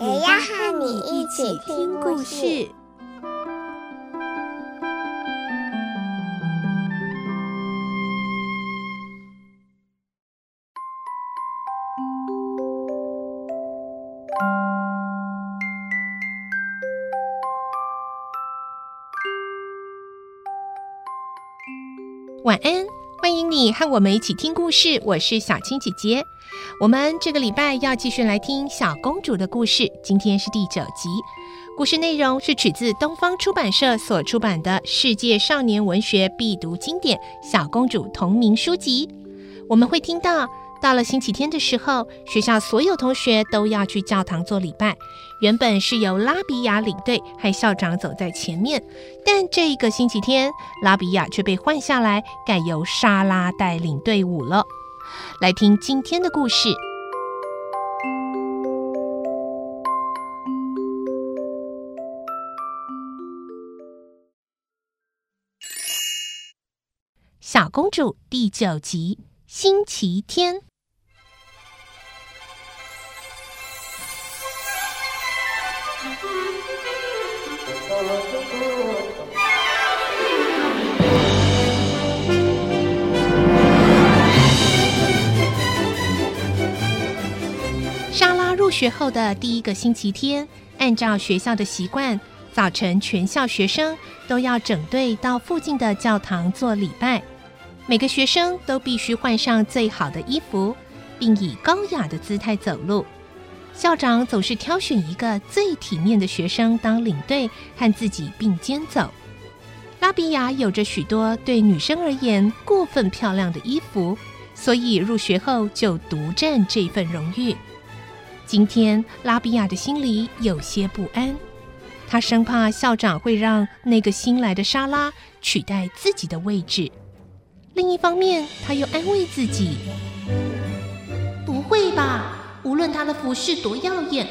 也要和你一起听故事。晚安，欢迎你和我们一起听故事。我是小青姐姐。我们这个礼拜要继续来听小公主的故事，今天是第九集。故事内容是取自东方出版社所出版的《世界少年文学必读经典》小公主同名书籍。我们会听到。到了星期天的时候，学校所有同学都要去教堂做礼拜。原本是由拉比亚领队，和校长走在前面，但这一个星期天，拉比亚却被换下来，改由莎拉带领队伍了。来听今天的故事：小公主第九集，星期天。莎拉入学后的第一个星期天，按照学校的习惯，早晨全校学生都要整队到附近的教堂做礼拜。每个学生都必须换上最好的衣服，并以高雅的姿态走路。校长总是挑选一个最体面的学生当领队，和自己并肩走。拉比亚有着许多对女生而言过分漂亮的衣服，所以入学后就独占这份荣誉。今天，拉比亚的心里有些不安，她生怕校长会让那个新来的莎拉取代自己的位置。另一方面，她又安慰自己：“不会吧，无论她的服饰多耀眼，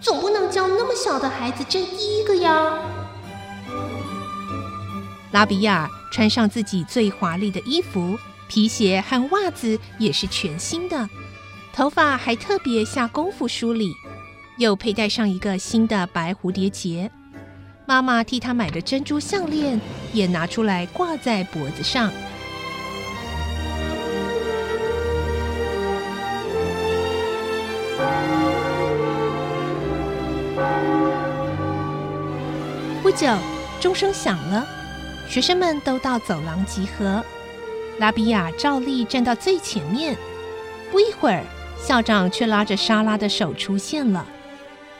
总不能叫那么小的孩子争第一个呀。”拉比亚穿上自己最华丽的衣服，皮鞋和袜子也是全新的。头发还特别下功夫梳理，又佩戴上一个新的白蝴蝶结。妈妈替她买的珍珠项链也拿出来挂在脖子上。久，钟声响了，学生们都到走廊集合。拉比亚照例站到最前面。不一会儿，校长却拉着莎拉的手出现了。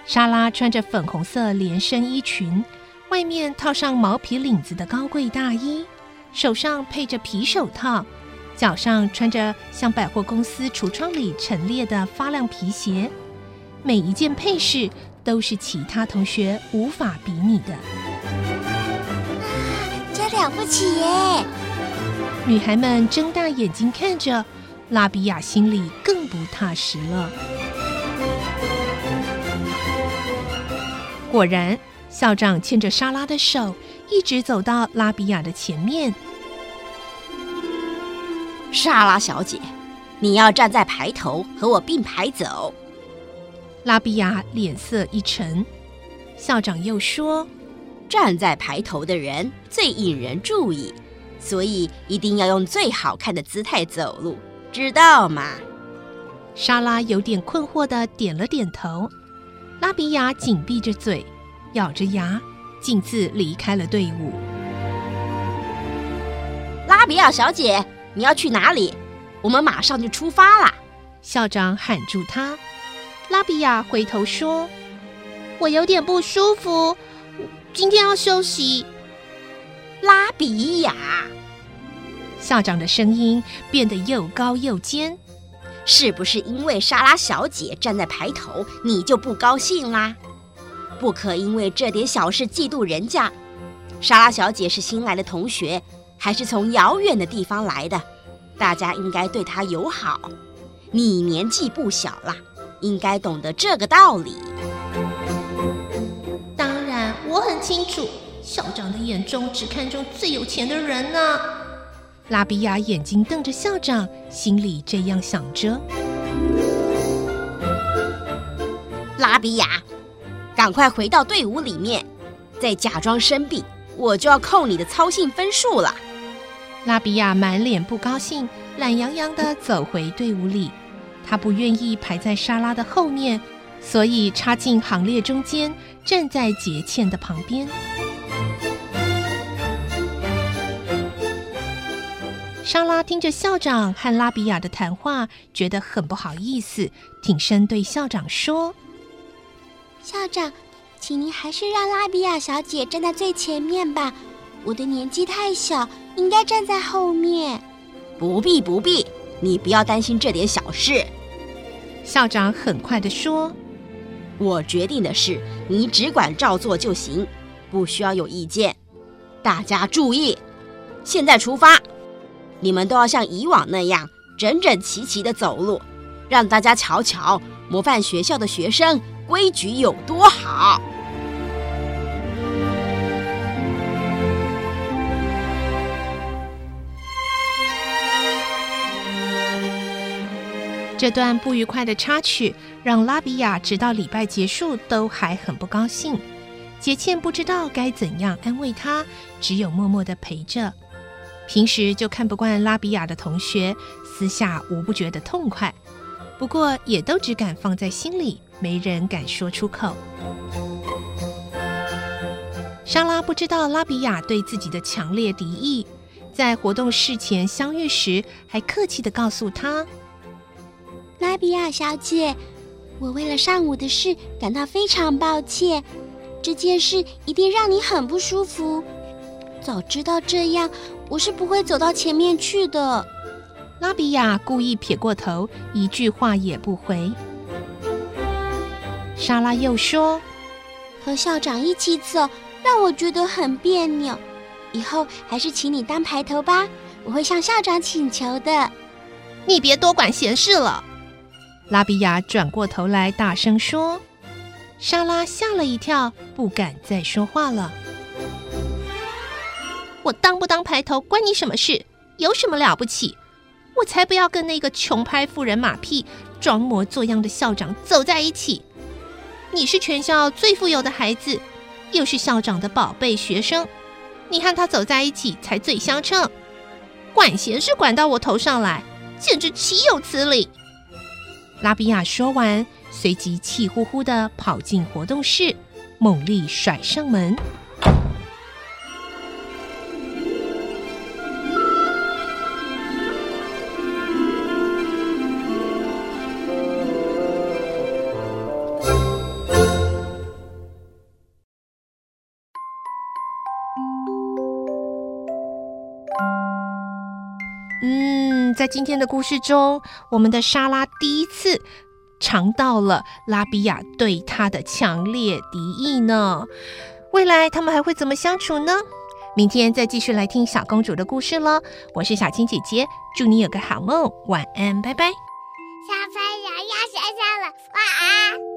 莎拉穿着粉红色连身衣裙，外面套上毛皮领子的高贵大衣，手上配着皮手套，脚上穿着像百货公司橱窗里陈列的发亮皮鞋。每一件配饰都是其他同学无法比拟的。不起耶！女孩们睁大眼睛看着。拉比亚心里更不踏实了。果然，校长牵着莎拉的手，一直走到拉比亚的前面。莎拉小姐，你要站在排头，和我并排走。拉比亚脸色一沉。校长又说：“站在排头的人最引人注意，所以一定要用最好看的姿态走路。”知道吗？莎拉有点困惑的点了点头。拉比亚紧闭着嘴，咬着牙，径自离开了队伍。拉比亚小姐，你要去哪里？我们马上就出发啦。校长喊住她。拉比亚回头说：“我有点不舒服，今天要休息。”拉比亚。校长的声音变得又高又尖，是不是因为莎拉小姐站在排头，你就不高兴啦？不可因为这点小事嫉妒人家。莎拉小姐是新来的同学，还是从遥远的地方来的，大家应该对她友好。你年纪不小了，应该懂得这个道理。清楚，校长的眼中只看中最有钱的人呢。拉比亚眼睛瞪着校长，心里这样想着。拉比亚，赶快回到队伍里面，再假装生病，我就要扣你的操性分数了。拉比亚满脸不高兴，懒洋洋的走回队伍里。他不愿意排在莎拉的后面，所以插进行列中间，站在杰茜的旁边。莎拉听着校长和拉比亚的谈话，觉得很不好意思，挺身对校长说：“校长，请您还是让拉比亚小姐站在最前面吧。我的年纪太小，应该站在后面。”“不必，不必，你不要担心这点小事。”校长很快的说：“我决定的事，你只管照做就行，不需要有意见。大家注意，现在出发。”你们都要像以往那样整整齐齐的走路，让大家瞧瞧模范学校的学生规矩有多好。这段不愉快的插曲让拉比亚直到礼拜结束都还很不高兴。杰茜不知道该怎样安慰她，只有默默地陪着。平时就看不惯拉比亚的同学，私下无不觉得痛快，不过也都只敢放在心里，没人敢说出口。莎拉不知道拉比亚对自己的强烈敌意，在活动事前相遇时，还客气地告诉她：“拉比亚小姐，我为了上午的事感到非常抱歉，这件事一定让你很不舒服。早知道这样。”我是不会走到前面去的。拉比亚故意撇过头，一句话也不回。莎拉又说：“和校长一起走，让我觉得很别扭。以后还是请你当排头吧，我会向校长请求的。”你别多管闲事了。拉比亚转过头来，大声说。莎拉吓了一跳，不敢再说话了。我当不当排头关你什么事？有什么了不起？我才不要跟那个穷拍富人马屁、装模作样的校长走在一起。你是全校最富有的孩子，又是校长的宝贝学生，你和他走在一起才最相称。管闲事管到我头上来，简直岂有此理！拉比亚说完，随即气呼呼的跑进活动室，猛力甩上门。在今天的故事中，我们的莎拉第一次尝到了拉比亚对她的强烈敌意呢。未来他们还会怎么相处呢？明天再继续来听小公主的故事喽。我是小青姐姐，祝你有个好梦，晚安，拜拜。小朋友要睡觉了，晚安。